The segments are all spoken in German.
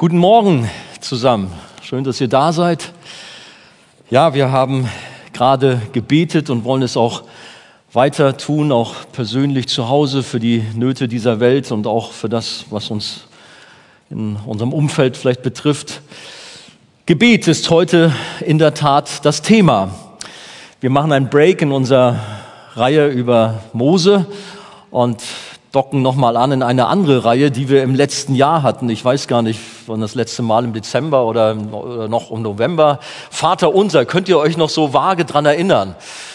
Guten Morgen zusammen. Schön, dass ihr da seid. Ja, wir haben gerade gebetet und wollen es auch weiter tun, auch persönlich zu Hause für die Nöte dieser Welt und auch für das, was uns in unserem Umfeld vielleicht betrifft. Gebet ist heute in der Tat das Thema. Wir machen einen Break in unserer Reihe über Mose und docken nochmal an in eine andere Reihe, die wir im letzten Jahr hatten. Ich weiß gar nicht, wann das letzte Mal im Dezember oder, noch im November. Vater unser, könnt ihr euch noch so vage dran erinnern?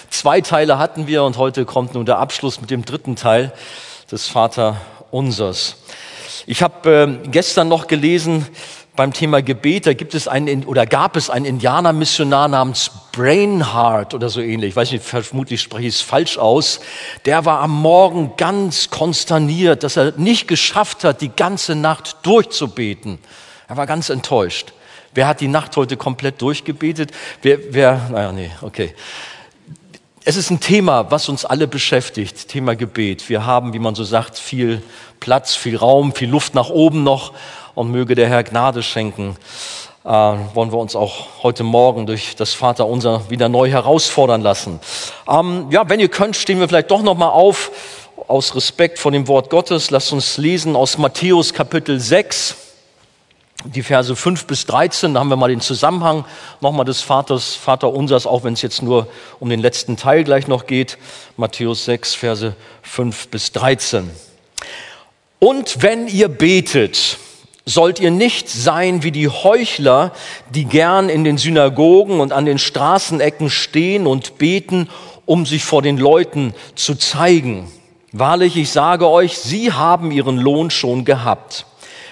Zwei Teile hatten wir und heute kommt nun der Abschluss mit dem dritten Teil des Vater unsers. Ich habe äh, gestern noch gelesen, beim Thema Gebet, da gibt es einen oder gab es einen Indianermissionar namens Brainheart oder so ähnlich. Ich weiß nicht, vermutlich spreche ich es falsch aus. Der war am Morgen ganz konsterniert, dass er nicht geschafft hat, die ganze Nacht durchzubeten. Er war ganz enttäuscht. Wer hat die Nacht heute komplett durchgebetet? Wer, wer, naja, nee, okay. Es ist ein Thema, was uns alle beschäftigt, Thema Gebet. Wir haben, wie man so sagt, viel Platz, viel Raum, viel Luft nach oben noch und möge der Herr Gnade schenken. Äh, wollen wir uns auch heute Morgen durch das Vater unser wieder neu herausfordern lassen. Ähm, ja, wenn ihr könnt, stehen wir vielleicht doch noch mal auf aus Respekt vor dem Wort Gottes. Lasst uns lesen aus Matthäus Kapitel 6 die Verse 5 bis 13, da haben wir mal den Zusammenhang nochmal des Vaters, Vater unsers, auch wenn es jetzt nur um den letzten Teil gleich noch geht. Matthäus 6, Verse 5 bis 13. Und wenn ihr betet, sollt ihr nicht sein wie die Heuchler, die gern in den Synagogen und an den Straßenecken stehen und beten, um sich vor den Leuten zu zeigen. Wahrlich, ich sage euch, sie haben ihren Lohn schon gehabt.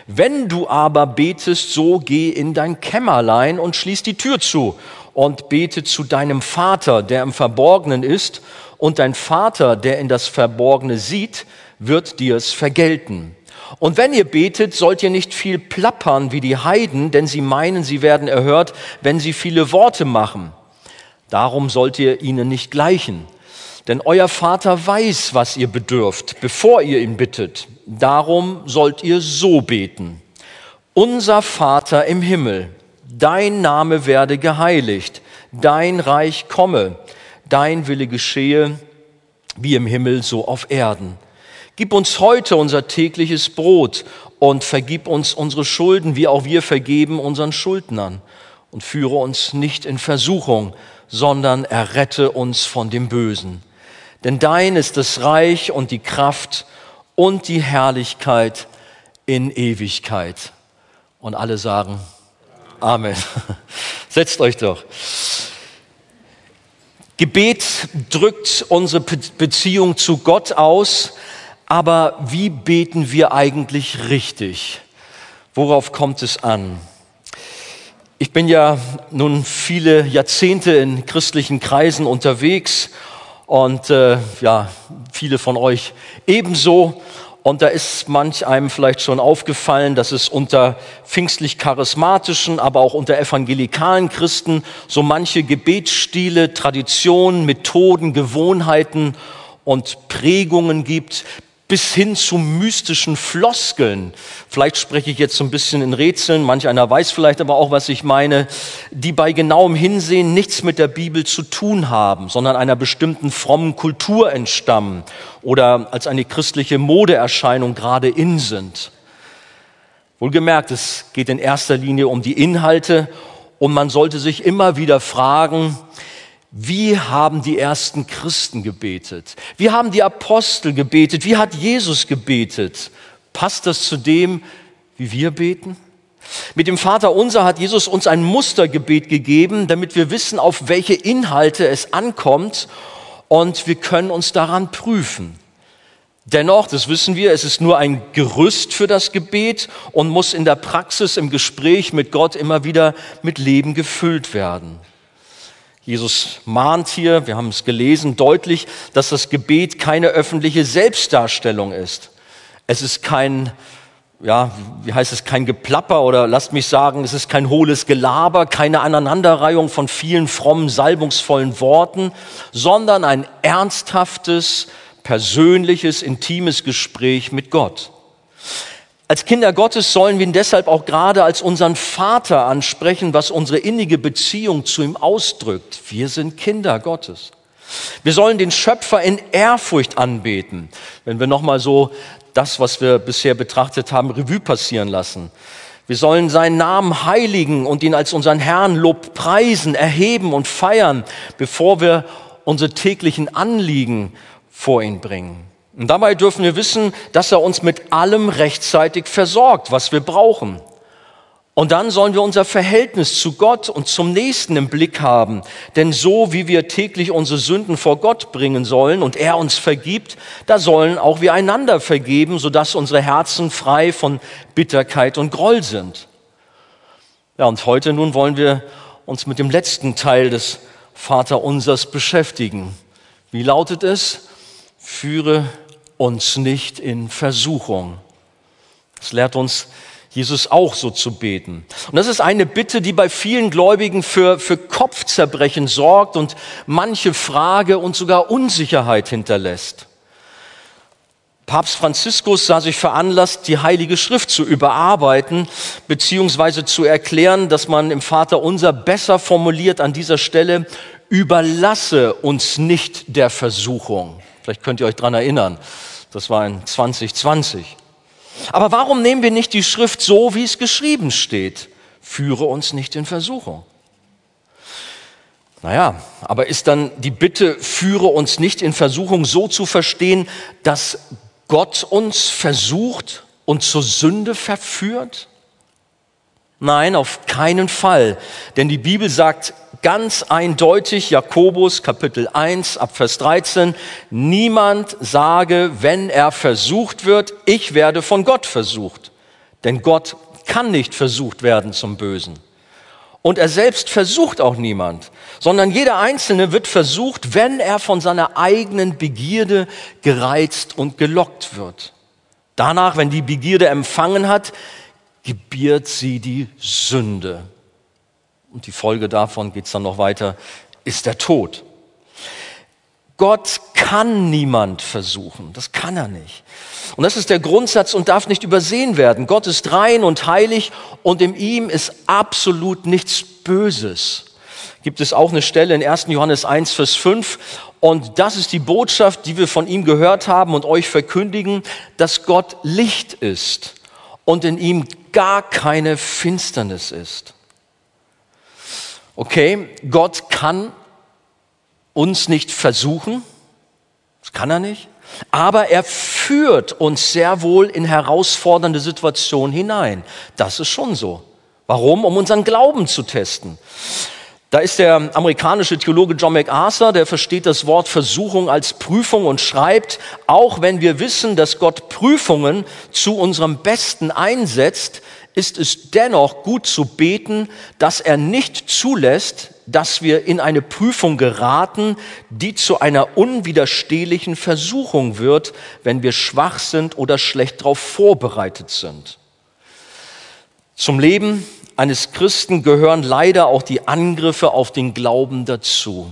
Wenn du aber betest, so geh in dein Kämmerlein und schließ die Tür zu und bete zu deinem Vater, der im Verborgenen ist, und dein Vater, der in das Verborgene sieht, wird dir es vergelten. Und wenn ihr betet, sollt ihr nicht viel plappern wie die Heiden, denn sie meinen, sie werden erhört, wenn sie viele Worte machen. Darum sollt ihr ihnen nicht gleichen. Denn euer Vater weiß, was ihr bedürft, bevor ihr ihn bittet. Darum sollt ihr so beten. Unser Vater im Himmel, dein Name werde geheiligt, dein Reich komme, dein Wille geschehe, wie im Himmel so auf Erden. Gib uns heute unser tägliches Brot und vergib uns unsere Schulden, wie auch wir vergeben unseren Schuldnern. Und führe uns nicht in Versuchung, sondern errette uns von dem Bösen. Denn dein ist das Reich und die Kraft und die Herrlichkeit in Ewigkeit. Und alle sagen Amen. Setzt euch doch. Gebet drückt unsere Beziehung zu Gott aus, aber wie beten wir eigentlich richtig? Worauf kommt es an? Ich bin ja nun viele Jahrzehnte in christlichen Kreisen unterwegs und äh, ja, viele von euch ebenso. Und da ist manch einem vielleicht schon aufgefallen, dass es unter pfingstlich charismatischen, aber auch unter evangelikalen Christen so manche Gebetsstile, Traditionen, Methoden, Gewohnheiten und Prägungen gibt, bis hin zu mystischen Floskeln. Vielleicht spreche ich jetzt so ein bisschen in Rätseln, manch einer weiß vielleicht aber auch, was ich meine, die bei genauem Hinsehen nichts mit der Bibel zu tun haben, sondern einer bestimmten frommen Kultur entstammen oder als eine christliche Modeerscheinung gerade in sind. Wohlgemerkt, es geht in erster Linie um die Inhalte und man sollte sich immer wieder fragen, wie haben die ersten Christen gebetet? Wie haben die Apostel gebetet? Wie hat Jesus gebetet? Passt das zu dem, wie wir beten? Mit dem Vater unser hat Jesus uns ein Mustergebet gegeben, damit wir wissen, auf welche Inhalte es ankommt und wir können uns daran prüfen. Dennoch, das wissen wir, es ist nur ein Gerüst für das Gebet und muss in der Praxis, im Gespräch mit Gott immer wieder mit Leben gefüllt werden. Jesus mahnt hier, wir haben es gelesen, deutlich, dass das Gebet keine öffentliche Selbstdarstellung ist. Es ist kein, ja, wie heißt es, kein Geplapper oder lasst mich sagen, es ist kein hohles Gelaber, keine Aneinanderreihung von vielen frommen, salbungsvollen Worten, sondern ein ernsthaftes, persönliches, intimes Gespräch mit Gott. Als Kinder Gottes sollen wir ihn deshalb auch gerade als unseren Vater ansprechen, was unsere innige Beziehung zu ihm ausdrückt. Wir sind Kinder Gottes. Wir sollen den Schöpfer in Ehrfurcht anbeten. Wenn wir nochmal so das, was wir bisher betrachtet haben, Revue passieren lassen. Wir sollen seinen Namen heiligen und ihn als unseren Herrn Lob preisen, erheben und feiern, bevor wir unsere täglichen Anliegen vor ihn bringen. Und dabei dürfen wir wissen, dass er uns mit allem rechtzeitig versorgt, was wir brauchen. Und dann sollen wir unser Verhältnis zu Gott und zum Nächsten im Blick haben. Denn so wie wir täglich unsere Sünden vor Gott bringen sollen und er uns vergibt, da sollen auch wir einander vergeben, sodass unsere Herzen frei von Bitterkeit und Groll sind. Ja, und heute nun wollen wir uns mit dem letzten Teil des Vaterunsers beschäftigen. Wie lautet es? Führe uns nicht in Versuchung. Das lehrt uns Jesus auch so zu beten. Und das ist eine Bitte, die bei vielen Gläubigen für, für Kopfzerbrechen sorgt und manche Frage und sogar Unsicherheit hinterlässt. Papst Franziskus sah sich veranlasst, die Heilige Schrift zu überarbeiten, beziehungsweise zu erklären, dass man im Vater unser besser formuliert an dieser Stelle, überlasse uns nicht der Versuchung. Vielleicht könnt ihr euch dran erinnern. Das war in 2020. Aber warum nehmen wir nicht die Schrift so, wie es geschrieben steht? Führe uns nicht in Versuchung. Naja, aber ist dann die Bitte, führe uns nicht in Versuchung so zu verstehen, dass Gott uns versucht und zur Sünde verführt? Nein, auf keinen Fall. Denn die Bibel sagt ganz eindeutig, Jakobus Kapitel 1 ab Vers 13, niemand sage, wenn er versucht wird, ich werde von Gott versucht. Denn Gott kann nicht versucht werden zum Bösen. Und er selbst versucht auch niemand, sondern jeder Einzelne wird versucht, wenn er von seiner eigenen Begierde gereizt und gelockt wird. Danach, wenn die Begierde empfangen hat, gebiert sie die Sünde und die Folge davon geht es dann noch weiter, ist der Tod. Gott kann niemand versuchen, das kann er nicht. Und das ist der Grundsatz und darf nicht übersehen werden. Gott ist rein und heilig und in ihm ist absolut nichts Böses. Gibt es auch eine Stelle in 1. Johannes 1, Vers 5 und das ist die Botschaft, die wir von ihm gehört haben und euch verkündigen, dass Gott Licht ist und in ihm gar keine Finsternis ist. Okay, Gott kann uns nicht versuchen, das kann er nicht, aber er führt uns sehr wohl in herausfordernde Situationen hinein. Das ist schon so. Warum? Um unseren Glauben zu testen. Da ist der amerikanische Theologe John MacArthur, der versteht das Wort Versuchung als Prüfung und schreibt, auch wenn wir wissen, dass Gott Prüfungen zu unserem Besten einsetzt, ist es dennoch gut zu beten, dass er nicht zulässt, dass wir in eine Prüfung geraten, die zu einer unwiderstehlichen Versuchung wird, wenn wir schwach sind oder schlecht darauf vorbereitet sind. Zum Leben eines Christen gehören leider auch die Angriffe auf den Glauben dazu.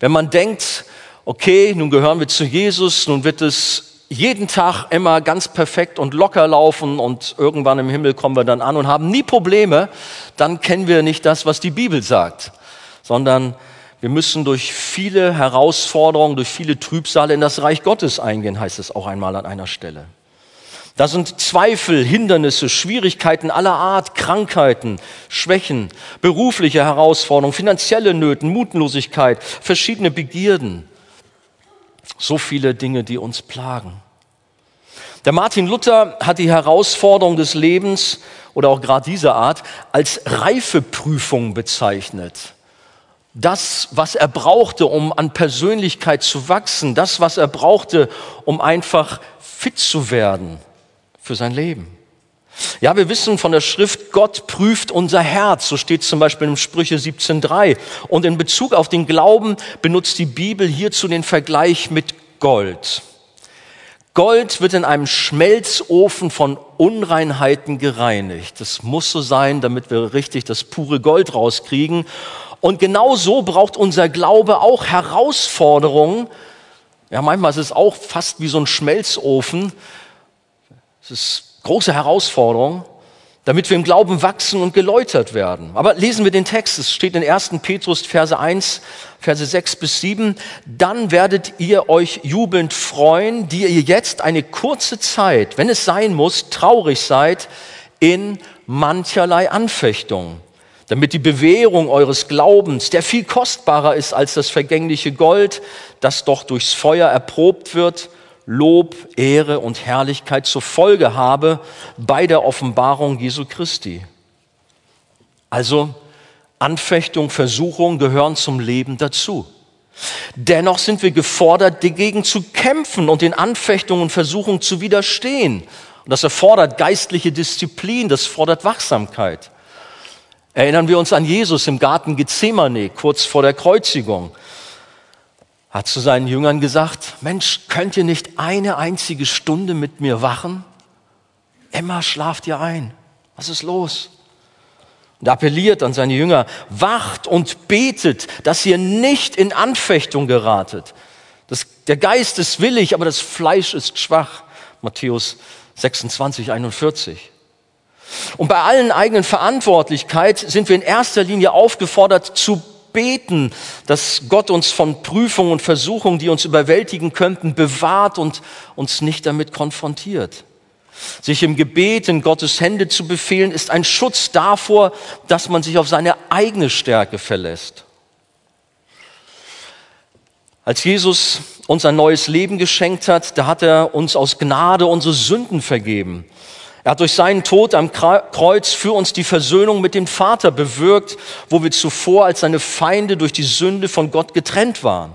Wenn man denkt, okay, nun gehören wir zu Jesus, nun wird es jeden Tag immer ganz perfekt und locker laufen und irgendwann im Himmel kommen wir dann an und haben nie Probleme, dann kennen wir nicht das, was die Bibel sagt, sondern wir müssen durch viele Herausforderungen, durch viele Trübsale in das Reich Gottes eingehen, heißt es auch einmal an einer Stelle. Da sind Zweifel, Hindernisse, Schwierigkeiten aller Art, Krankheiten, Schwächen, berufliche Herausforderungen, finanzielle Nöten, Mutlosigkeit, verschiedene Begierden. So viele Dinge, die uns plagen. Der Martin Luther hat die Herausforderung des Lebens oder auch gerade dieser Art als Reifeprüfung bezeichnet. Das, was er brauchte, um an Persönlichkeit zu wachsen, das, was er brauchte, um einfach fit zu werden für sein Leben. Ja, wir wissen von der Schrift, Gott prüft unser Herz. So steht zum Beispiel im Sprüche 17.3. Und in Bezug auf den Glauben benutzt die Bibel hierzu den Vergleich mit Gold. Gold wird in einem Schmelzofen von Unreinheiten gereinigt. Das muss so sein, damit wir richtig das pure Gold rauskriegen. Und genau so braucht unser Glaube auch Herausforderungen. Ja, manchmal ist es auch fast wie so ein Schmelzofen. Es ist Große Herausforderung, damit wir im Glauben wachsen und geläutert werden. Aber lesen wir den Text. Es steht in 1. Petrus Verse 1, Verse 6 bis 7. Dann werdet ihr euch jubelnd freuen, die ihr jetzt eine kurze Zeit, wenn es sein muss, traurig seid in mancherlei Anfechtung damit die Bewährung eures Glaubens, der viel kostbarer ist als das vergängliche Gold, das doch durchs Feuer erprobt wird, Lob, Ehre und Herrlichkeit zur Folge habe bei der Offenbarung Jesu Christi. Also Anfechtung, Versuchung gehören zum Leben dazu. Dennoch sind wir gefordert, dagegen zu kämpfen und den Anfechtungen und Versuchungen zu widerstehen. Und das erfordert geistliche Disziplin, das fordert Wachsamkeit. Erinnern wir uns an Jesus im Garten Gethsemane, kurz vor der Kreuzigung. Hat zu seinen Jüngern gesagt, Mensch, könnt ihr nicht eine einzige Stunde mit mir wachen? Immer schlaft ihr ein. Was ist los? Und appelliert an seine Jünger, wacht und betet, dass ihr nicht in Anfechtung geratet. Das, der Geist ist willig, aber das Fleisch ist schwach. Matthäus 26, 41. Und bei allen eigenen Verantwortlichkeit sind wir in erster Linie aufgefordert zu beten, dass Gott uns von Prüfungen und Versuchungen, die uns überwältigen könnten, bewahrt und uns nicht damit konfrontiert. Sich im Gebet in Gottes Hände zu befehlen, ist ein Schutz davor, dass man sich auf seine eigene Stärke verlässt. Als Jesus uns ein neues Leben geschenkt hat, da hat er uns aus Gnade unsere Sünden vergeben. Er hat durch seinen Tod am Kreuz für uns die Versöhnung mit dem Vater bewirkt, wo wir zuvor als seine Feinde durch die Sünde von Gott getrennt waren.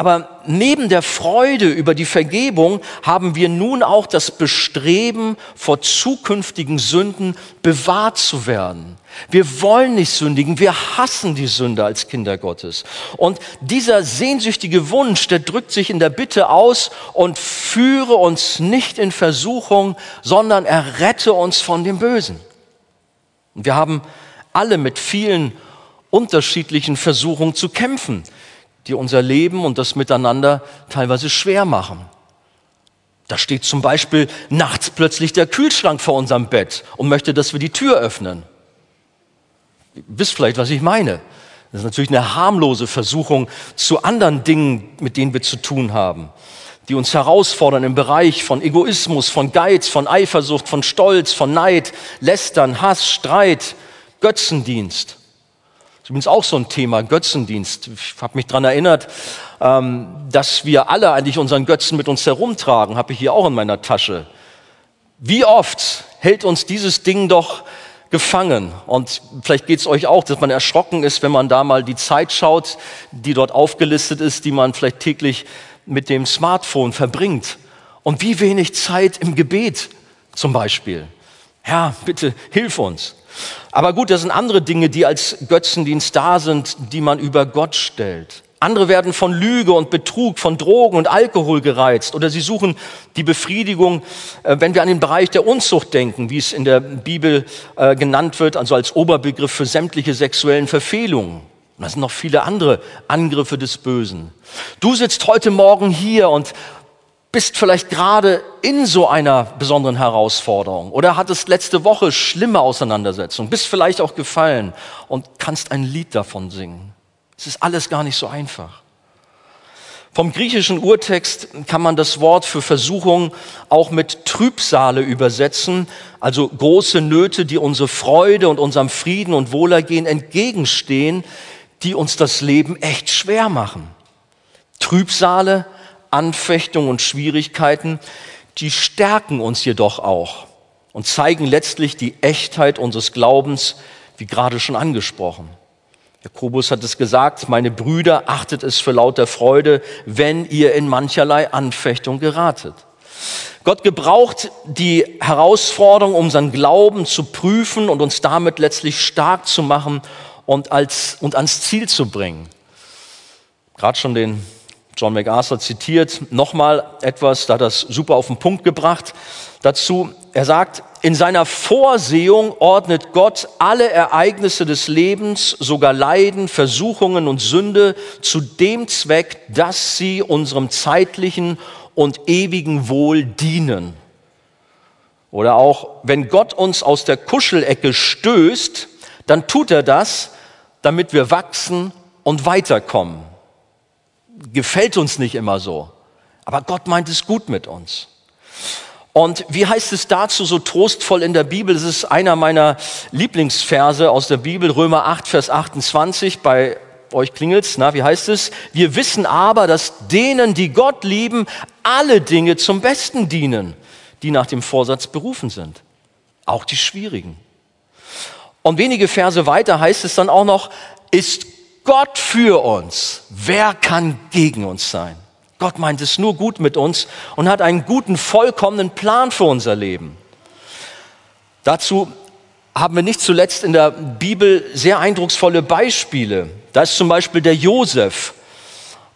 Aber neben der Freude über die Vergebung haben wir nun auch das Bestreben, vor zukünftigen Sünden bewahrt zu werden. Wir wollen nicht sündigen, wir hassen die Sünde als Kinder Gottes. Und dieser sehnsüchtige Wunsch, der drückt sich in der Bitte aus und führe uns nicht in Versuchung, sondern errette uns von dem Bösen. Wir haben alle mit vielen unterschiedlichen Versuchungen zu kämpfen die unser Leben und das Miteinander teilweise schwer machen. Da steht zum Beispiel nachts plötzlich der Kühlschrank vor unserem Bett und möchte, dass wir die Tür öffnen. Ihr wisst vielleicht, was ich meine. Das ist natürlich eine harmlose Versuchung zu anderen Dingen, mit denen wir zu tun haben, die uns herausfordern im Bereich von Egoismus, von Geiz, von Eifersucht, von Stolz, von Neid, Lästern, Hass, Streit, Götzendienst übrigens auch so ein Thema, Götzendienst. Ich habe mich dran erinnert, ähm, dass wir alle eigentlich unseren Götzen mit uns herumtragen, habe ich hier auch in meiner Tasche. Wie oft hält uns dieses Ding doch gefangen? Und vielleicht geht es euch auch, dass man erschrocken ist, wenn man da mal die Zeit schaut, die dort aufgelistet ist, die man vielleicht täglich mit dem Smartphone verbringt. Und wie wenig Zeit im Gebet zum Beispiel. Ja, bitte hilf uns. Aber gut, das sind andere Dinge, die als Götzendienst da sind, die man über Gott stellt. Andere werden von Lüge und Betrug, von Drogen und Alkohol gereizt oder sie suchen die Befriedigung, äh, wenn wir an den Bereich der Unzucht denken, wie es in der Bibel äh, genannt wird, also als Oberbegriff für sämtliche sexuellen Verfehlungen. Und das sind noch viele andere Angriffe des Bösen. Du sitzt heute Morgen hier und bist vielleicht gerade in so einer besonderen Herausforderung oder hattest letzte Woche schlimme Auseinandersetzungen, bist vielleicht auch gefallen und kannst ein Lied davon singen. Es ist alles gar nicht so einfach. Vom griechischen Urtext kann man das Wort für Versuchung auch mit Trübsale übersetzen, also große Nöte, die unsere Freude und unserem Frieden und Wohlergehen entgegenstehen, die uns das Leben echt schwer machen. Trübsale Anfechtungen und Schwierigkeiten, die stärken uns jedoch auch und zeigen letztlich die Echtheit unseres Glaubens, wie gerade schon angesprochen. Jakobus hat es gesagt, meine Brüder, achtet es für lauter Freude, wenn ihr in mancherlei Anfechtung geratet. Gott gebraucht die Herausforderung, um unseren Glauben zu prüfen und uns damit letztlich stark zu machen und, als, und ans Ziel zu bringen. Gerade schon den John MacArthur zitiert nochmal etwas, da hat das super auf den Punkt gebracht dazu. Er sagt, in seiner Vorsehung ordnet Gott alle Ereignisse des Lebens, sogar Leiden, Versuchungen und Sünde zu dem Zweck, dass sie unserem zeitlichen und ewigen Wohl dienen. Oder auch, wenn Gott uns aus der Kuschelecke stößt, dann tut er das, damit wir wachsen und weiterkommen. Gefällt uns nicht immer so, aber Gott meint es gut mit uns. Und wie heißt es dazu so trostvoll in der Bibel? Das ist einer meiner Lieblingsverse aus der Bibel, Römer 8, Vers 28. Bei euch klingelt's, na, wie heißt es? Wir wissen aber, dass denen, die Gott lieben, alle Dinge zum Besten dienen, die nach dem Vorsatz berufen sind. Auch die schwierigen. Und wenige Verse weiter heißt es dann auch noch, ist Gott für uns, wer kann gegen uns sein? Gott meint es nur gut mit uns und hat einen guten, vollkommenen Plan für unser Leben. Dazu haben wir nicht zuletzt in der Bibel sehr eindrucksvolle Beispiele. Da ist zum Beispiel der Josef,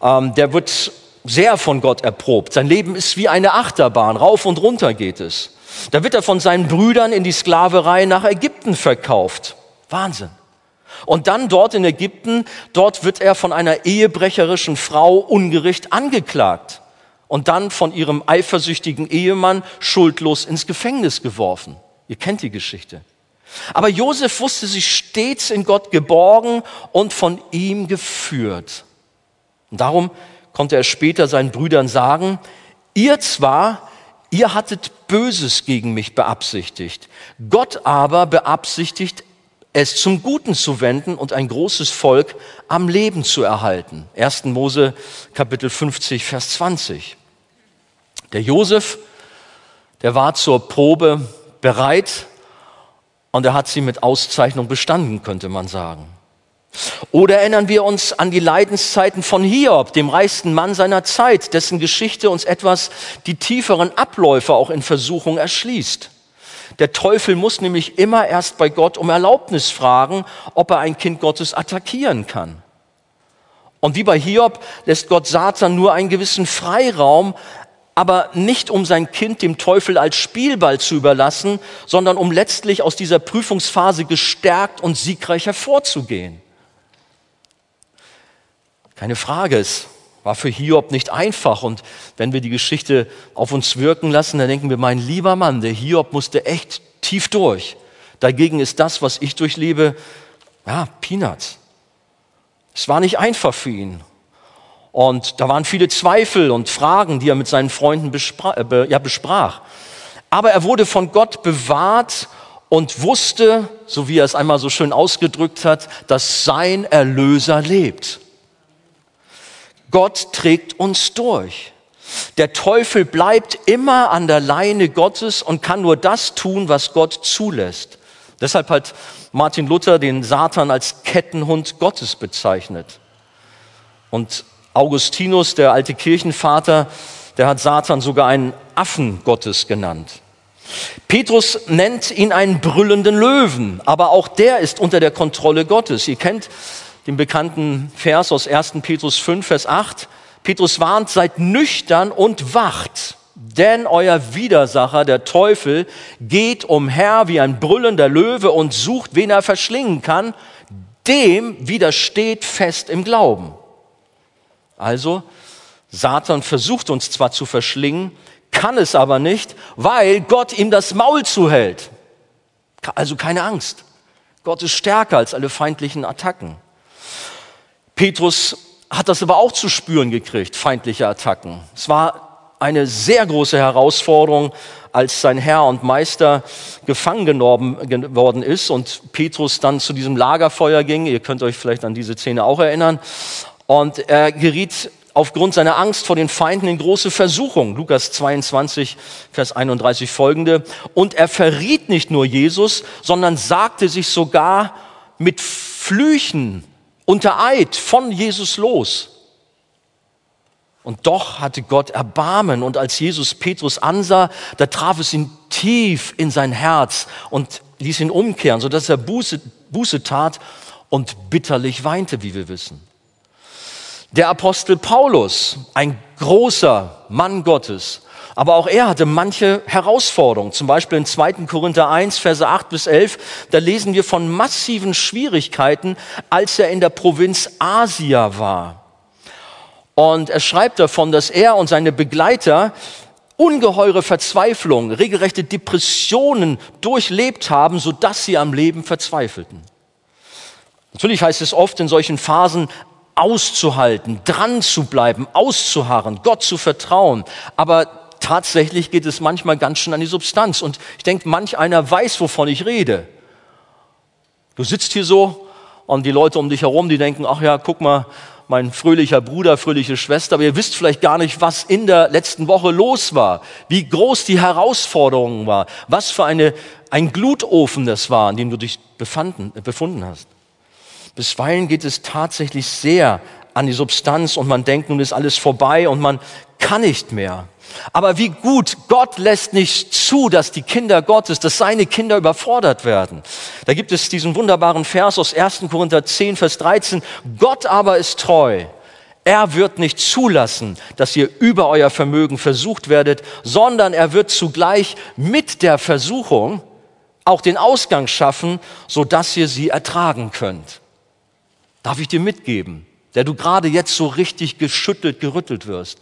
ähm, der wird sehr von Gott erprobt. Sein Leben ist wie eine Achterbahn, rauf und runter geht es. Da wird er von seinen Brüdern in die Sklaverei nach Ägypten verkauft. Wahnsinn. Und dann dort in Ägypten, dort wird er von einer ehebrecherischen Frau ungerecht angeklagt und dann von ihrem eifersüchtigen Ehemann schuldlos ins Gefängnis geworfen. Ihr kennt die Geschichte. Aber Josef wusste sich stets in Gott geborgen und von ihm geführt. Und darum konnte er später seinen Brüdern sagen, ihr zwar, ihr hattet Böses gegen mich beabsichtigt, Gott aber beabsichtigt es zum Guten zu wenden und ein großes Volk am Leben zu erhalten. 1. Mose Kapitel 50, Vers 20. Der Josef, der war zur Probe bereit und er hat sie mit Auszeichnung bestanden, könnte man sagen. Oder erinnern wir uns an die Leidenszeiten von Hiob, dem reichsten Mann seiner Zeit, dessen Geschichte uns etwas die tieferen Abläufe auch in Versuchung erschließt. Der Teufel muss nämlich immer erst bei Gott um Erlaubnis fragen, ob er ein Kind Gottes attackieren kann. Und wie bei Hiob lässt Gott Satan nur einen gewissen Freiraum, aber nicht um sein Kind dem Teufel als Spielball zu überlassen, sondern um letztlich aus dieser Prüfungsphase gestärkt und siegreich hervorzugehen. Keine Frage, es war für Hiob nicht einfach. Und wenn wir die Geschichte auf uns wirken lassen, dann denken wir, mein lieber Mann, der Hiob musste echt tief durch. Dagegen ist das, was ich durchlebe, ja, Peanuts. Es war nicht einfach für ihn. Und da waren viele Zweifel und Fragen, die er mit seinen Freunden besprach, äh, ja, besprach. Aber er wurde von Gott bewahrt und wusste, so wie er es einmal so schön ausgedrückt hat, dass sein Erlöser lebt. Gott trägt uns durch. Der Teufel bleibt immer an der Leine Gottes und kann nur das tun, was Gott zulässt. Deshalb hat Martin Luther den Satan als Kettenhund Gottes bezeichnet. Und Augustinus, der alte Kirchenvater, der hat Satan sogar einen Affen Gottes genannt. Petrus nennt ihn einen brüllenden Löwen, aber auch der ist unter der Kontrolle Gottes. Ihr kennt den bekannten Vers aus 1. Petrus 5, Vers 8. Petrus warnt, seid nüchtern und wacht, denn euer Widersacher, der Teufel, geht umher wie ein brüllender Löwe und sucht, wen er verschlingen kann. Dem widersteht fest im Glauben. Also, Satan versucht uns zwar zu verschlingen, kann es aber nicht, weil Gott ihm das Maul zuhält. Also keine Angst. Gott ist stärker als alle feindlichen Attacken. Petrus hat das aber auch zu spüren gekriegt, feindliche Attacken. Es war eine sehr große Herausforderung, als sein Herr und Meister gefangen genommen worden ist und Petrus dann zu diesem Lagerfeuer ging. Ihr könnt euch vielleicht an diese Szene auch erinnern. Und er geriet aufgrund seiner Angst vor den Feinden in große Versuchung. Lukas 22, Vers 31 folgende. Und er verriet nicht nur Jesus, sondern sagte sich sogar mit Flüchen unter Eid von Jesus los. Und doch hatte Gott Erbarmen und als Jesus Petrus ansah, da traf es ihn tief in sein Herz und ließ ihn umkehren, sodass er Buße, Buße tat und bitterlich weinte, wie wir wissen. Der Apostel Paulus, ein großer Mann Gottes, aber auch er hatte manche Herausforderungen. Zum Beispiel in 2. Korinther 1, Verse 8 bis 11, da lesen wir von massiven Schwierigkeiten, als er in der Provinz Asia war. Und er schreibt davon, dass er und seine Begleiter ungeheure Verzweiflung, regelrechte Depressionen durchlebt haben, sodass sie am Leben verzweifelten. Natürlich heißt es oft in solchen Phasen auszuhalten, dran zu bleiben, auszuharren, Gott zu vertrauen. Aber tatsächlich geht es manchmal ganz schön an die Substanz. Und ich denke, manch einer weiß, wovon ich rede. Du sitzt hier so und die Leute um dich herum, die denken, ach ja, guck mal, mein fröhlicher Bruder, fröhliche Schwester, aber ihr wisst vielleicht gar nicht, was in der letzten Woche los war, wie groß die Herausforderung war, was für eine, ein Glutofen das war, in dem du dich befanden, befunden hast. Bisweilen geht es tatsächlich sehr an die Substanz und man denkt, nun ist alles vorbei und man kann nicht mehr. Aber wie gut, Gott lässt nicht zu, dass die Kinder Gottes, dass seine Kinder überfordert werden. Da gibt es diesen wunderbaren Vers aus 1. Korinther 10, Vers 13. Gott aber ist treu. Er wird nicht zulassen, dass ihr über euer Vermögen versucht werdet, sondern er wird zugleich mit der Versuchung auch den Ausgang schaffen, so dass ihr sie ertragen könnt. Darf ich dir mitgeben, der du gerade jetzt so richtig geschüttelt, gerüttelt wirst.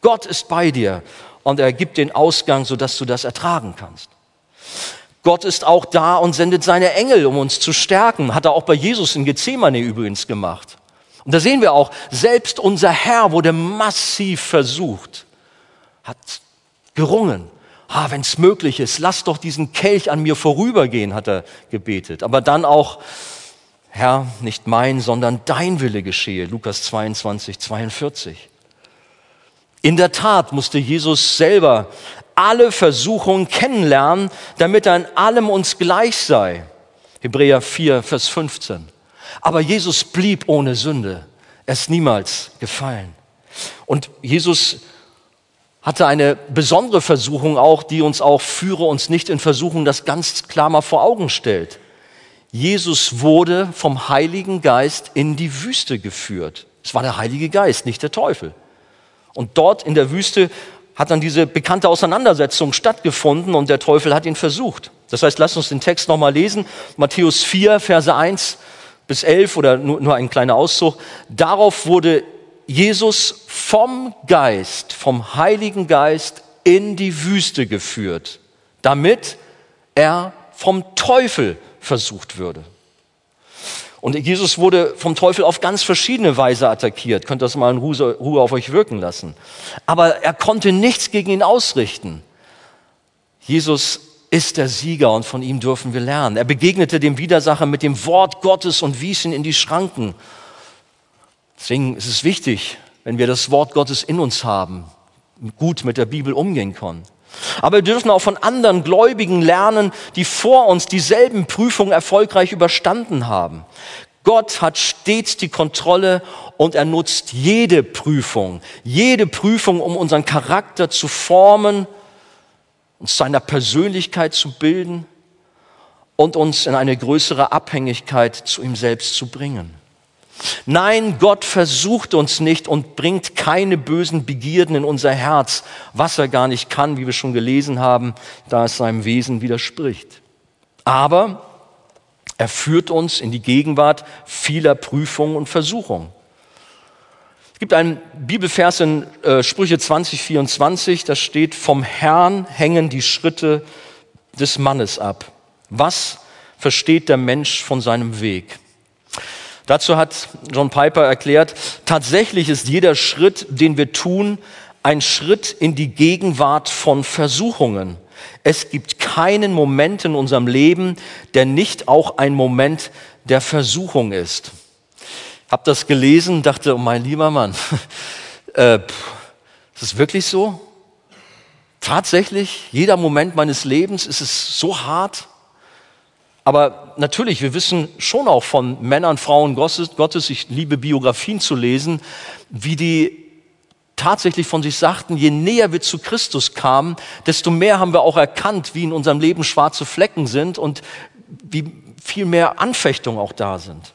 Gott ist bei dir und er gibt den Ausgang, sodass du das ertragen kannst. Gott ist auch da und sendet seine Engel, um uns zu stärken. Hat er auch bei Jesus in Gethsemane übrigens gemacht. Und da sehen wir auch, selbst unser Herr wurde massiv versucht, hat gerungen. Ah, wenn es möglich ist, lass doch diesen Kelch an mir vorübergehen, hat er gebetet. Aber dann auch, Herr, nicht mein, sondern dein Wille geschehe. Lukas 22, 42. In der Tat musste Jesus selber alle Versuchungen kennenlernen, damit er in allem uns gleich sei. Hebräer 4, Vers 15. Aber Jesus blieb ohne Sünde. Er ist niemals gefallen. Und Jesus hatte eine besondere Versuchung auch, die uns auch führe uns nicht in Versuchung, das ganz klar mal vor Augen stellt. Jesus wurde vom Heiligen Geist in die Wüste geführt. Es war der Heilige Geist, nicht der Teufel. Und dort in der Wüste hat dann diese bekannte Auseinandersetzung stattgefunden und der Teufel hat ihn versucht. Das heißt, lasst uns den Text nochmal lesen. Matthäus 4, Verse 1 bis 11 oder nur, nur ein kleiner Auszug. Darauf wurde Jesus vom Geist, vom Heiligen Geist in die Wüste geführt, damit er vom Teufel versucht würde. Und Jesus wurde vom Teufel auf ganz verschiedene Weise attackiert. Könnt das mal in Ruhe auf euch wirken lassen. Aber er konnte nichts gegen ihn ausrichten. Jesus ist der Sieger und von ihm dürfen wir lernen. Er begegnete dem Widersacher mit dem Wort Gottes und wies ihn in die Schranken. Deswegen ist es wichtig, wenn wir das Wort Gottes in uns haben, gut mit der Bibel umgehen können. Aber wir dürfen auch von anderen Gläubigen lernen, die vor uns dieselben Prüfungen erfolgreich überstanden haben. Gott hat stets die Kontrolle und er nutzt jede Prüfung, jede Prüfung, um unseren Charakter zu formen, uns seiner Persönlichkeit zu bilden und uns in eine größere Abhängigkeit zu ihm selbst zu bringen. Nein, Gott versucht uns nicht und bringt keine bösen Begierden in unser Herz, was er gar nicht kann, wie wir schon gelesen haben, da es seinem Wesen widerspricht. Aber er führt uns in die Gegenwart vieler Prüfungen und Versuchungen. Es gibt einen Bibelvers in äh, Sprüche 20, 24, da steht, vom Herrn hängen die Schritte des Mannes ab. Was versteht der Mensch von seinem Weg? Dazu hat John Piper erklärt, tatsächlich ist jeder Schritt, den wir tun, ein Schritt in die Gegenwart von Versuchungen. Es gibt keinen Moment in unserem Leben, der nicht auch ein Moment der Versuchung ist. Hab das gelesen, dachte, oh mein lieber Mann, äh, ist es wirklich so? Tatsächlich, jeder Moment meines Lebens ist es so hart? Aber natürlich, wir wissen schon auch von Männern, Frauen Gottes, ich liebe Biografien zu lesen, wie die tatsächlich von sich sagten, je näher wir zu Christus kamen, desto mehr haben wir auch erkannt, wie in unserem Leben schwarze Flecken sind und wie viel mehr Anfechtungen auch da sind.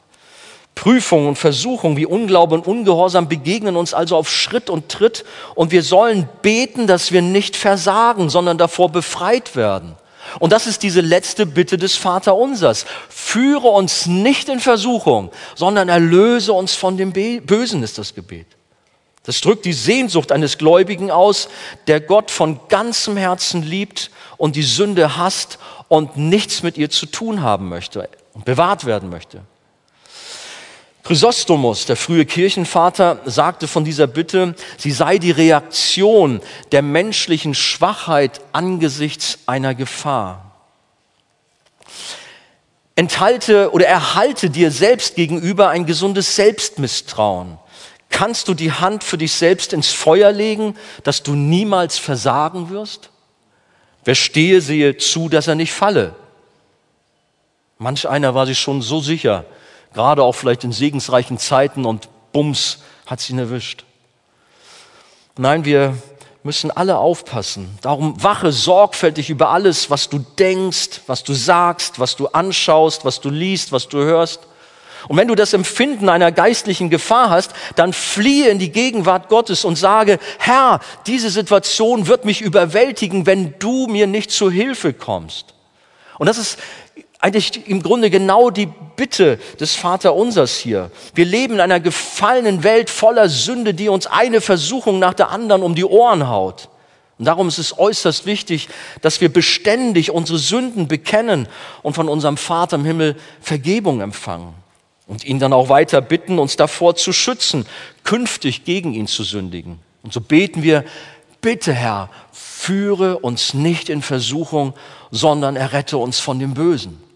Prüfungen und Versuchungen wie Unglaube und Ungehorsam begegnen uns also auf Schritt und Tritt und wir sollen beten, dass wir nicht versagen, sondern davor befreit werden. Und das ist diese letzte Bitte des Vaterunsers. Führe uns nicht in Versuchung, sondern erlöse uns von dem Bösen, ist das Gebet. Das drückt die Sehnsucht eines Gläubigen aus, der Gott von ganzem Herzen liebt und die Sünde hasst und nichts mit ihr zu tun haben möchte und bewahrt werden möchte. Chrysostomus, der frühe Kirchenvater, sagte von dieser Bitte, sie sei die Reaktion der menschlichen Schwachheit angesichts einer Gefahr. Enthalte oder erhalte dir selbst gegenüber ein gesundes Selbstmisstrauen. Kannst du die Hand für dich selbst ins Feuer legen, dass du niemals versagen wirst? Wer stehe, sehe zu, dass er nicht falle. Manch einer war sich schon so sicher, gerade auch vielleicht in segensreichen Zeiten und bums hat sie ihn erwischt. Nein, wir müssen alle aufpassen. Darum wache sorgfältig über alles, was du denkst, was du sagst, was du anschaust, was du liest, was du hörst. Und wenn du das Empfinden einer geistlichen Gefahr hast, dann fliehe in die Gegenwart Gottes und sage, Herr, diese Situation wird mich überwältigen, wenn du mir nicht zu Hilfe kommst. Und das ist eigentlich im Grunde genau die Bitte des Vaterunsers hier. Wir leben in einer gefallenen Welt voller Sünde, die uns eine Versuchung nach der anderen um die Ohren haut. Und darum ist es äußerst wichtig, dass wir beständig unsere Sünden bekennen und von unserem Vater im Himmel Vergebung empfangen. Und ihn dann auch weiter bitten, uns davor zu schützen, künftig gegen ihn zu sündigen. Und so beten wir, bitte Herr, führe uns nicht in Versuchung, sondern errette uns von dem Bösen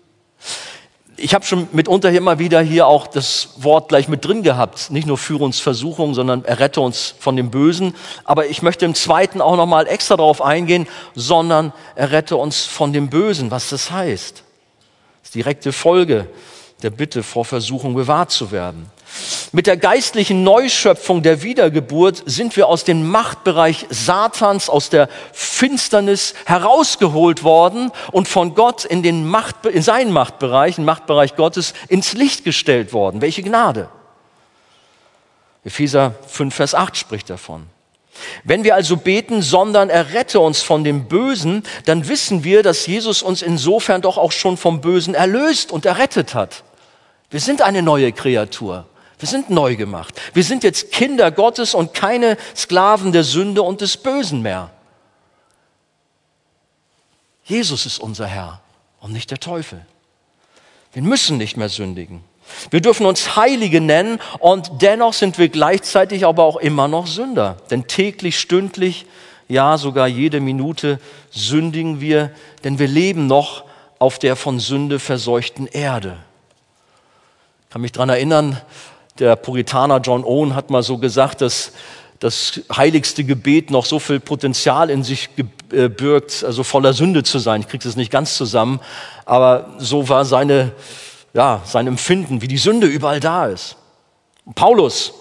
ich habe schon mitunter immer wieder hier auch das Wort gleich mit drin gehabt. Nicht nur führe uns Versuchung, sondern errette uns von dem Bösen. Aber ich möchte im zweiten auch nochmal extra darauf eingehen, sondern errette uns von dem Bösen, was das heißt. Das ist direkte Folge der Bitte vor Versuchung bewahrt zu werden. Mit der geistlichen Neuschöpfung der Wiedergeburt sind wir aus dem Machtbereich Satans, aus der Finsternis herausgeholt worden und von Gott in, den Macht, in seinen Machtbereich, den Machtbereich Gottes, ins Licht gestellt worden. Welche Gnade! Epheser 5, Vers 8 spricht davon. Wenn wir also beten, sondern errette uns von dem Bösen, dann wissen wir, dass Jesus uns insofern doch auch schon vom Bösen erlöst und errettet hat. Wir sind eine neue Kreatur. Wir sind neu gemacht. Wir sind jetzt Kinder Gottes und keine Sklaven der Sünde und des Bösen mehr. Jesus ist unser Herr und nicht der Teufel. Wir müssen nicht mehr sündigen. Wir dürfen uns Heilige nennen und dennoch sind wir gleichzeitig aber auch immer noch Sünder. Denn täglich, stündlich, ja sogar jede Minute sündigen wir, denn wir leben noch auf der von Sünde verseuchten Erde. Ich kann mich daran erinnern, der Puritaner John Owen hat mal so gesagt, dass das heiligste Gebet noch so viel Potenzial in sich äh, birgt, also voller Sünde zu sein. Ich kriege das nicht ganz zusammen, aber so war seine, ja, sein Empfinden, wie die Sünde überall da ist. Paulus,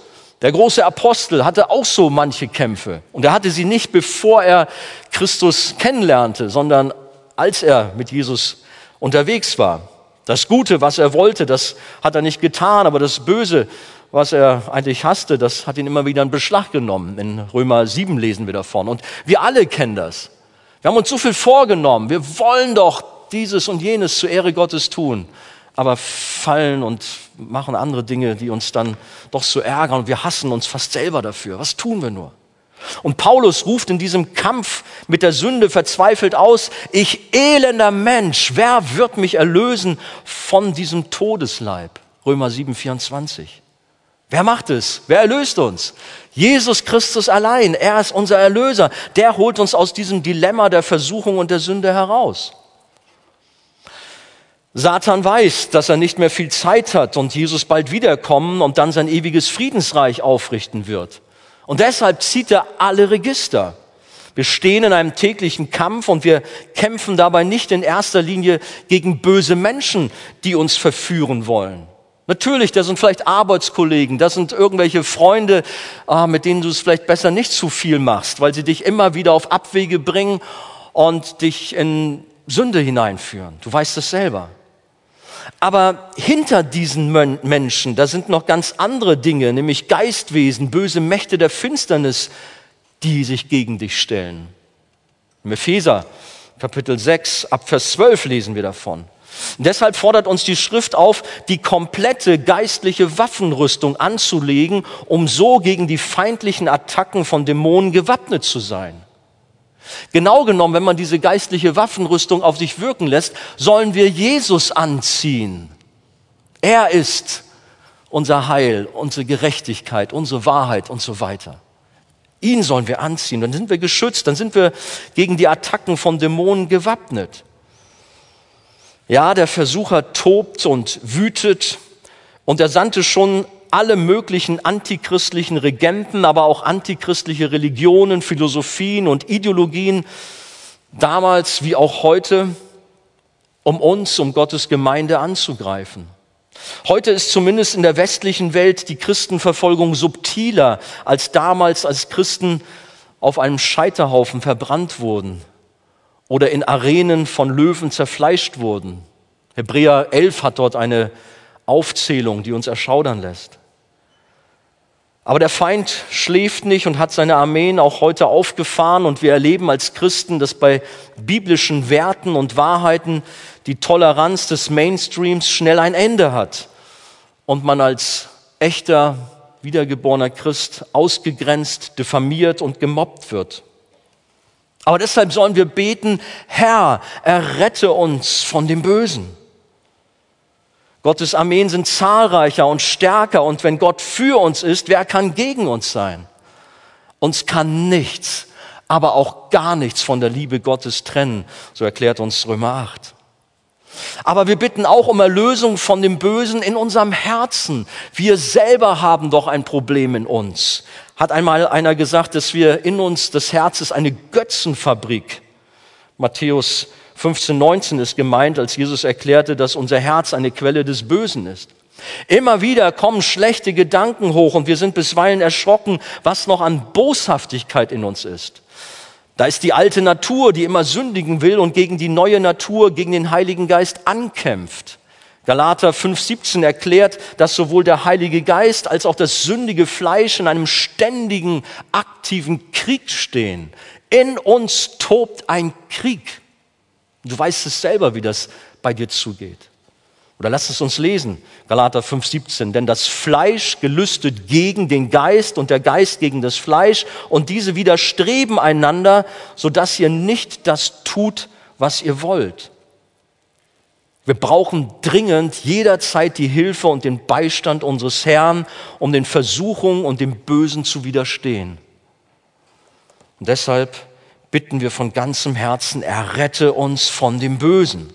der große Apostel, hatte auch so manche Kämpfe. Und er hatte sie nicht, bevor er Christus kennenlernte, sondern als er mit Jesus unterwegs war. Das Gute, was er wollte, das hat er nicht getan, aber das Böse, was er eigentlich hasste, das hat ihn immer wieder in Beschlag genommen. In Römer 7 lesen wir davon. Und wir alle kennen das. Wir haben uns so viel vorgenommen. Wir wollen doch dieses und jenes zur Ehre Gottes tun, aber fallen und machen andere Dinge, die uns dann doch so ärgern und wir hassen uns fast selber dafür. Was tun wir nur? Und Paulus ruft in diesem Kampf mit der Sünde verzweifelt aus, ich elender Mensch, wer wird mich erlösen von diesem Todesleib? Römer 7, 24. Wer macht es? Wer erlöst uns? Jesus Christus allein. Er ist unser Erlöser. Der holt uns aus diesem Dilemma der Versuchung und der Sünde heraus. Satan weiß, dass er nicht mehr viel Zeit hat und Jesus bald wiederkommen und dann sein ewiges Friedensreich aufrichten wird. Und deshalb zieht er alle Register. Wir stehen in einem täglichen Kampf und wir kämpfen dabei nicht in erster Linie gegen böse Menschen, die uns verführen wollen. Natürlich, das sind vielleicht Arbeitskollegen, das sind irgendwelche Freunde, ah, mit denen du es vielleicht besser nicht zu viel machst, weil sie dich immer wieder auf Abwege bringen und dich in Sünde hineinführen. Du weißt es selber. Aber hinter diesen Menschen, da sind noch ganz andere Dinge, nämlich Geistwesen, böse Mächte der Finsternis, die sich gegen dich stellen. Im Epheser Kapitel 6 ab Vers 12 lesen wir davon. Deshalb fordert uns die Schrift auf, die komplette geistliche Waffenrüstung anzulegen, um so gegen die feindlichen Attacken von Dämonen gewappnet zu sein. Genau genommen, wenn man diese geistliche Waffenrüstung auf sich wirken lässt, sollen wir Jesus anziehen. Er ist unser Heil, unsere Gerechtigkeit, unsere Wahrheit und so weiter. Ihn sollen wir anziehen, dann sind wir geschützt, dann sind wir gegen die Attacken von Dämonen gewappnet. Ja, der Versucher tobt und wütet und er sandte schon alle möglichen antichristlichen Regenten, aber auch antichristliche Religionen, Philosophien und Ideologien, damals wie auch heute, um uns, um Gottes Gemeinde anzugreifen. Heute ist zumindest in der westlichen Welt die Christenverfolgung subtiler als damals, als Christen auf einem Scheiterhaufen verbrannt wurden oder in Arenen von Löwen zerfleischt wurden. Hebräer 11 hat dort eine Aufzählung, die uns erschaudern lässt. Aber der Feind schläft nicht und hat seine Armeen auch heute aufgefahren und wir erleben als Christen, dass bei biblischen Werten und Wahrheiten die Toleranz des Mainstreams schnell ein Ende hat und man als echter wiedergeborener Christ ausgegrenzt, diffamiert und gemobbt wird. Aber deshalb sollen wir beten, Herr, errette uns von dem Bösen. Gottes Armeen sind zahlreicher und stärker und wenn Gott für uns ist, wer kann gegen uns sein? Uns kann nichts, aber auch gar nichts von der Liebe Gottes trennen, so erklärt uns Römer 8. Aber wir bitten auch um Erlösung von dem Bösen in unserem Herzen. Wir selber haben doch ein Problem in uns. Hat einmal einer gesagt, dass wir in uns das Herz ist eine Götzenfabrik. Matthäus 15, 19 ist gemeint, als Jesus erklärte, dass unser Herz eine Quelle des Bösen ist. Immer wieder kommen schlechte Gedanken hoch und wir sind bisweilen erschrocken, was noch an Boshaftigkeit in uns ist. Da ist die alte Natur, die immer sündigen will und gegen die neue Natur, gegen den Heiligen Geist ankämpft. Galater 5.17 erklärt, dass sowohl der Heilige Geist als auch das sündige Fleisch in einem ständigen, aktiven Krieg stehen. In uns tobt ein Krieg. Du weißt es selber, wie das bei dir zugeht. Oder lass es uns lesen, Galater 5,17. Denn das Fleisch gelüstet gegen den Geist und der Geist gegen das Fleisch und diese widerstreben einander, sodass ihr nicht das tut, was ihr wollt. Wir brauchen dringend jederzeit die Hilfe und den Beistand unseres Herrn, um den Versuchungen und dem Bösen zu widerstehen. Und deshalb bitten wir von ganzem Herzen, errette uns von dem Bösen.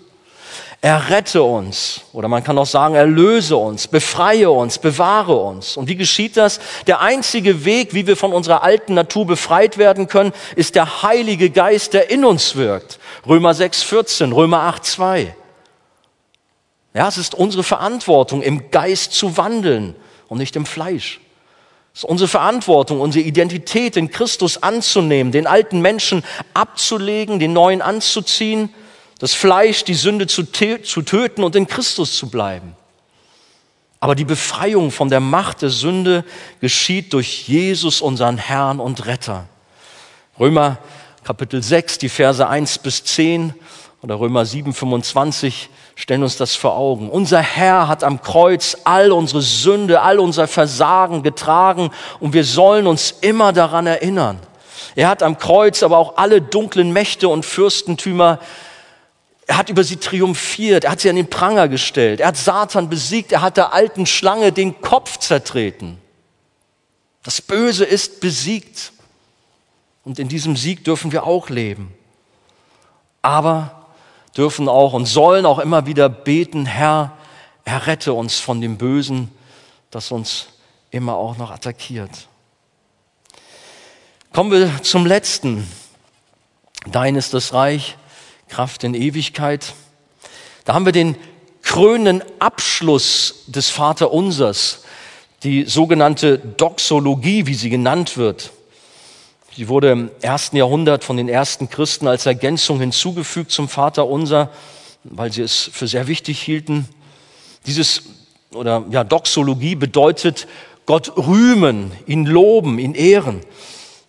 Errette uns, oder man kann auch sagen, erlöse uns, befreie uns, bewahre uns. Und wie geschieht das? Der einzige Weg, wie wir von unserer alten Natur befreit werden können, ist der Heilige Geist, der in uns wirkt. Römer 6, 14, Römer 8, 2. Ja, es ist unsere Verantwortung, im Geist zu wandeln und nicht im Fleisch. Es ist unsere Verantwortung, unsere Identität in Christus anzunehmen, den alten Menschen abzulegen, den neuen anzuziehen, das Fleisch, die Sünde zu, zu töten und in Christus zu bleiben. Aber die Befreiung von der Macht der Sünde geschieht durch Jesus, unseren Herrn und Retter. Römer Kapitel 6, die Verse 1 bis 10 oder Römer 7, 25 stellen uns das vor Augen. Unser Herr hat am Kreuz all unsere Sünde, all unser Versagen getragen und wir sollen uns immer daran erinnern. Er hat am Kreuz aber auch alle dunklen Mächte und Fürstentümer er hat über sie triumphiert, er hat sie an den Pranger gestellt, er hat Satan besiegt, er hat der alten Schlange den Kopf zertreten. Das Böse ist besiegt und in diesem Sieg dürfen wir auch leben. Aber dürfen auch und sollen auch immer wieder beten, Herr, errette uns von dem Bösen, das uns immer auch noch attackiert. Kommen wir zum letzten. Dein ist das Reich, Kraft in Ewigkeit. Da haben wir den krönenden Abschluss des Vaterunsers, die sogenannte Doxologie, wie sie genannt wird. Sie wurde im ersten Jahrhundert von den ersten Christen als Ergänzung hinzugefügt zum Vater unser, weil sie es für sehr wichtig hielten. Dieses oder ja, Doxologie bedeutet Gott rühmen, ihn loben, ihn ehren.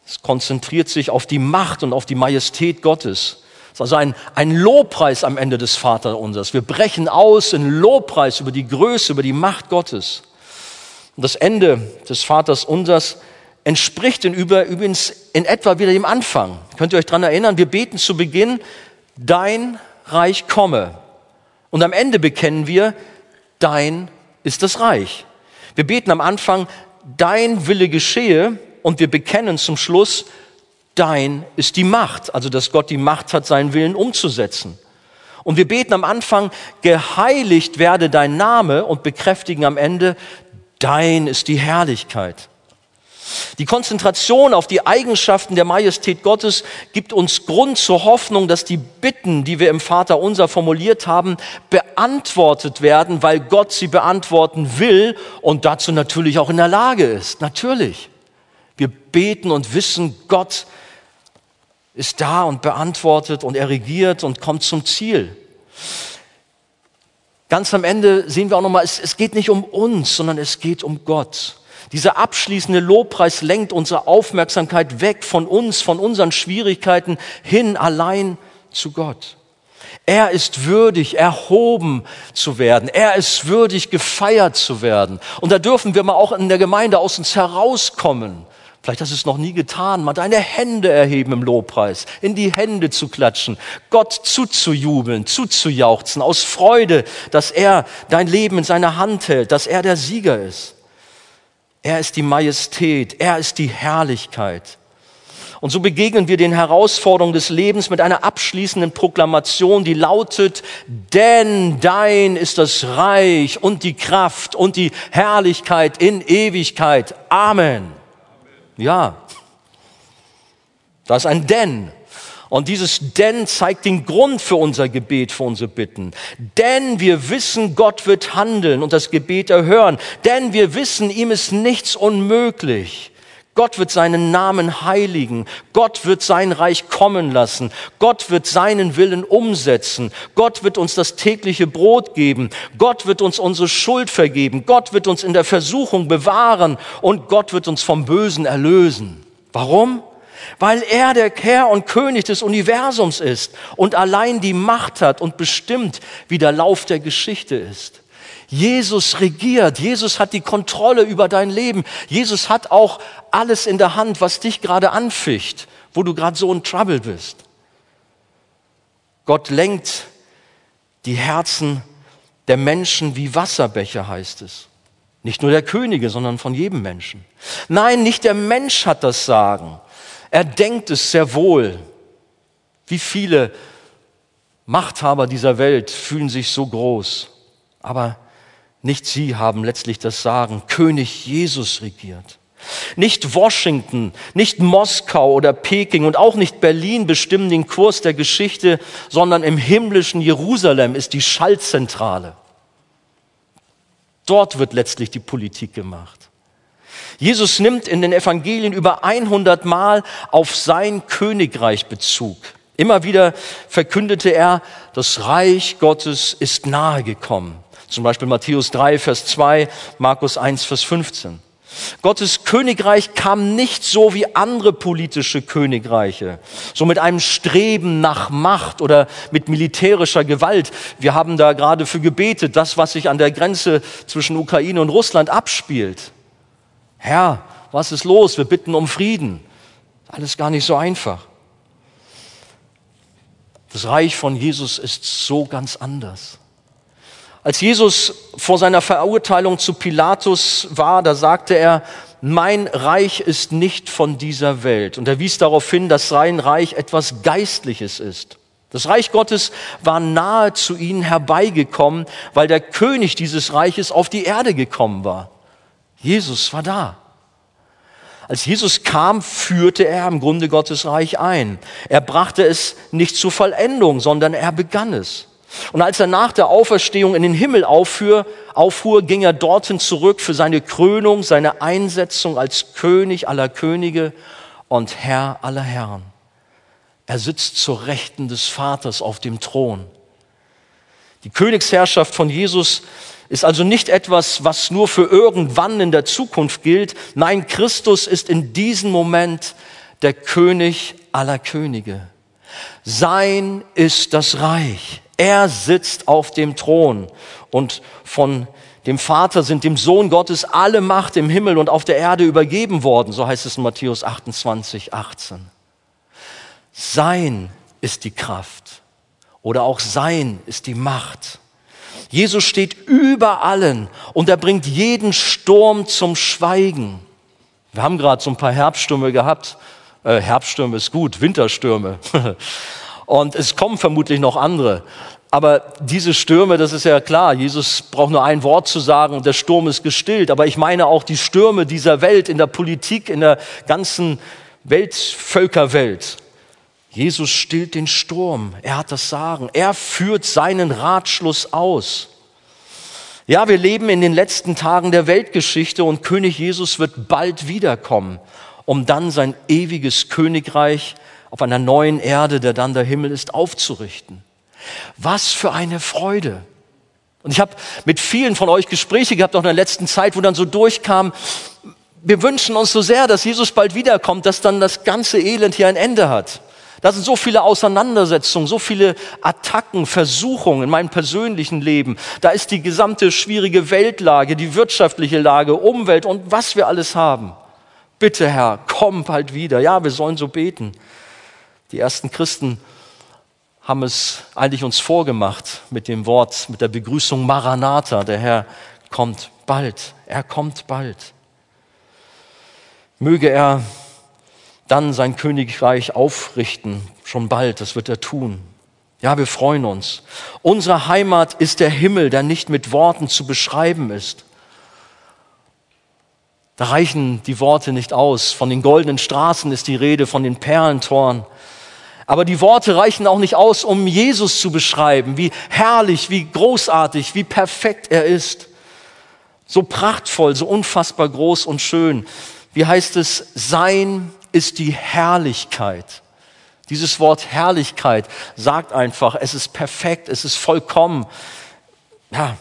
Es konzentriert sich auf die Macht und auf die Majestät Gottes. Es ist also ein, ein Lobpreis am Ende des Vaterunsers. Wir brechen aus in Lobpreis über die Größe, über die Macht Gottes. Und das Ende des Vaters Unsers entspricht in über, übrigens in etwa wieder dem Anfang. Könnt ihr euch daran erinnern? Wir beten zu Beginn, dein Reich komme. Und am Ende bekennen wir, dein ist das Reich. Wir beten am Anfang, dein Wille geschehe und wir bekennen zum Schluss, dein ist die Macht, also dass Gott die Macht hat, seinen Willen umzusetzen. Und wir beten am Anfang, geheiligt werde dein Name und bekräftigen am Ende, dein ist die Herrlichkeit. Die Konzentration auf die Eigenschaften der Majestät Gottes gibt uns Grund zur Hoffnung, dass die Bitten, die wir im Vater unser formuliert haben, beantwortet werden, weil Gott sie beantworten will und dazu natürlich auch in der Lage ist. Natürlich. Wir beten und wissen, Gott ist da und beantwortet und er regiert und kommt zum Ziel. Ganz am Ende sehen wir auch nochmal, es, es geht nicht um uns, sondern es geht um Gott. Dieser abschließende Lobpreis lenkt unsere Aufmerksamkeit weg von uns, von unseren Schwierigkeiten hin allein zu Gott. Er ist würdig, erhoben zu werden. Er ist würdig, gefeiert zu werden. Und da dürfen wir mal auch in der Gemeinde aus uns herauskommen. Vielleicht hast du es noch nie getan, mal deine Hände erheben im Lobpreis, in die Hände zu klatschen, Gott zuzujubeln, zuzujauchzen, aus Freude, dass er dein Leben in seiner Hand hält, dass er der Sieger ist. Er ist die Majestät, er ist die Herrlichkeit. Und so begegnen wir den Herausforderungen des Lebens mit einer abschließenden Proklamation, die lautet, denn dein ist das Reich und die Kraft und die Herrlichkeit in Ewigkeit. Amen. Ja, da ist ein denn. Und dieses denn zeigt den Grund für unser Gebet, für unsere Bitten. Denn wir wissen, Gott wird handeln und das Gebet erhören. Denn wir wissen, ihm ist nichts unmöglich. Gott wird seinen Namen heiligen. Gott wird sein Reich kommen lassen. Gott wird seinen Willen umsetzen. Gott wird uns das tägliche Brot geben. Gott wird uns unsere Schuld vergeben. Gott wird uns in der Versuchung bewahren und Gott wird uns vom Bösen erlösen. Warum? Weil er der Herr und König des Universums ist und allein die Macht hat und bestimmt, wie der Lauf der Geschichte ist. Jesus regiert, Jesus hat die Kontrolle über dein Leben, Jesus hat auch alles in der Hand, was dich gerade anficht, wo du gerade so in Trouble bist. Gott lenkt die Herzen der Menschen wie Wasserbecher, heißt es. Nicht nur der Könige, sondern von jedem Menschen. Nein, nicht der Mensch hat das Sagen. Er denkt es sehr wohl. Wie viele Machthaber dieser Welt fühlen sich so groß, aber nicht sie haben letztlich das Sagen. König Jesus regiert. Nicht Washington, nicht Moskau oder Peking und auch nicht Berlin bestimmen den Kurs der Geschichte, sondern im himmlischen Jerusalem ist die Schaltzentrale. Dort wird letztlich die Politik gemacht. Jesus nimmt in den Evangelien über 100 Mal auf sein Königreich Bezug. Immer wieder verkündete er, das Reich Gottes ist nahe gekommen. Zum Beispiel Matthäus 3, Vers 2, Markus 1, Vers 15. Gottes Königreich kam nicht so wie andere politische Königreiche, so mit einem Streben nach Macht oder mit militärischer Gewalt. Wir haben da gerade für gebetet, das, was sich an der Grenze zwischen Ukraine und Russland abspielt. Herr, was ist los? Wir bitten um Frieden. Alles gar nicht so einfach. Das Reich von Jesus ist so ganz anders. Als Jesus vor seiner Verurteilung zu Pilatus war, da sagte er, mein Reich ist nicht von dieser Welt. Und er wies darauf hin, dass sein Reich etwas Geistliches ist. Das Reich Gottes war nahe zu ihnen herbeigekommen, weil der König dieses Reiches auf die Erde gekommen war. Jesus war da. Als Jesus kam, führte er im Grunde Gottes Reich ein. Er brachte es nicht zur Vollendung, sondern er begann es. Und als er nach der Auferstehung in den Himmel auffuhr, auffuhr, ging er dorthin zurück für seine Krönung, seine Einsetzung als König aller Könige und Herr aller Herren. Er sitzt zur Rechten des Vaters auf dem Thron. Die Königsherrschaft von Jesus ist also nicht etwas, was nur für irgendwann in der Zukunft gilt. Nein, Christus ist in diesem Moment der König aller Könige. Sein ist das Reich. Er sitzt auf dem Thron und von dem Vater sind dem Sohn Gottes alle Macht im Himmel und auf der Erde übergeben worden, so heißt es in Matthäus 28, 18. Sein ist die Kraft oder auch sein ist die Macht. Jesus steht über allen und er bringt jeden Sturm zum Schweigen. Wir haben gerade so ein paar Herbststürme gehabt. Äh, Herbststürme ist gut, Winterstürme. und es kommen vermutlich noch andere. Aber diese Stürme, das ist ja klar, Jesus braucht nur ein Wort zu sagen und der Sturm ist gestillt. Aber ich meine auch die Stürme dieser Welt, in der Politik, in der ganzen Weltvölkerwelt. Jesus stillt den Sturm, er hat das Sagen, er führt seinen Ratschluss aus. Ja, wir leben in den letzten Tagen der Weltgeschichte und König Jesus wird bald wiederkommen, um dann sein ewiges Königreich auf einer neuen Erde, der dann der Himmel ist, aufzurichten. Was für eine Freude. Und ich habe mit vielen von euch Gespräche gehabt, auch in der letzten Zeit, wo dann so durchkam, wir wünschen uns so sehr, dass Jesus bald wiederkommt, dass dann das ganze Elend hier ein Ende hat. Da sind so viele Auseinandersetzungen, so viele Attacken, Versuchungen in meinem persönlichen Leben. Da ist die gesamte schwierige Weltlage, die wirtschaftliche Lage, Umwelt und was wir alles haben. Bitte Herr, komm bald wieder. Ja, wir sollen so beten. Die ersten Christen haben es eigentlich uns vorgemacht mit dem Wort, mit der Begrüßung Maranatha. Der Herr kommt bald. Er kommt bald. Möge er dann sein Königreich aufrichten, schon bald, das wird er tun. Ja, wir freuen uns. Unsere Heimat ist der Himmel, der nicht mit Worten zu beschreiben ist. Da reichen die Worte nicht aus. Von den goldenen Straßen ist die Rede, von den Perlentoren. Aber die Worte reichen auch nicht aus, um Jesus zu beschreiben, wie herrlich, wie großartig, wie perfekt er ist. So prachtvoll, so unfassbar groß und schön. Wie heißt es, sein ist die Herrlichkeit. Dieses Wort Herrlichkeit sagt einfach, es ist perfekt, es ist vollkommen. Ja,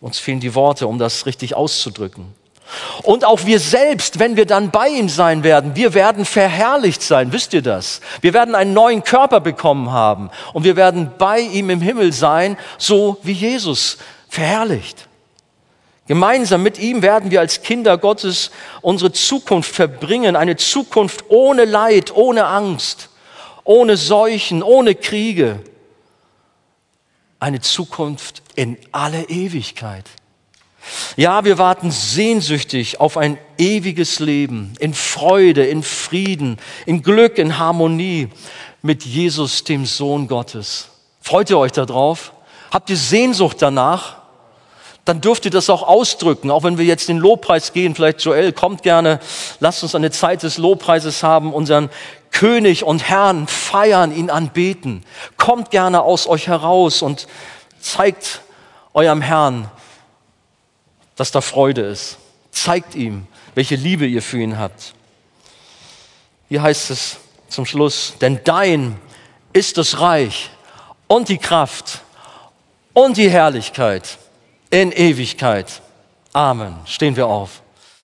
uns fehlen die Worte, um das richtig auszudrücken. Und auch wir selbst, wenn wir dann bei ihm sein werden, wir werden verherrlicht sein. Wisst ihr das? Wir werden einen neuen Körper bekommen haben und wir werden bei ihm im Himmel sein, so wie Jesus verherrlicht. Gemeinsam mit ihm werden wir als Kinder Gottes unsere Zukunft verbringen, eine Zukunft ohne Leid, ohne Angst, ohne Seuchen, ohne Kriege, eine Zukunft in alle Ewigkeit. Ja, wir warten sehnsüchtig auf ein ewiges Leben in Freude, in Frieden, in Glück, in Harmonie mit Jesus, dem Sohn Gottes. Freut ihr euch darauf? Habt ihr Sehnsucht danach? Dann dürft ihr das auch ausdrücken, auch wenn wir jetzt den Lobpreis gehen. Vielleicht Joel, kommt gerne, lasst uns eine Zeit des Lobpreises haben, unseren König und Herrn feiern, ihn anbeten. Kommt gerne aus euch heraus und zeigt eurem Herrn, dass da Freude ist. Zeigt ihm, welche Liebe ihr für ihn habt. Hier heißt es zum Schluss, denn dein ist das Reich und die Kraft und die Herrlichkeit in Ewigkeit. Amen. Stehen wir auf.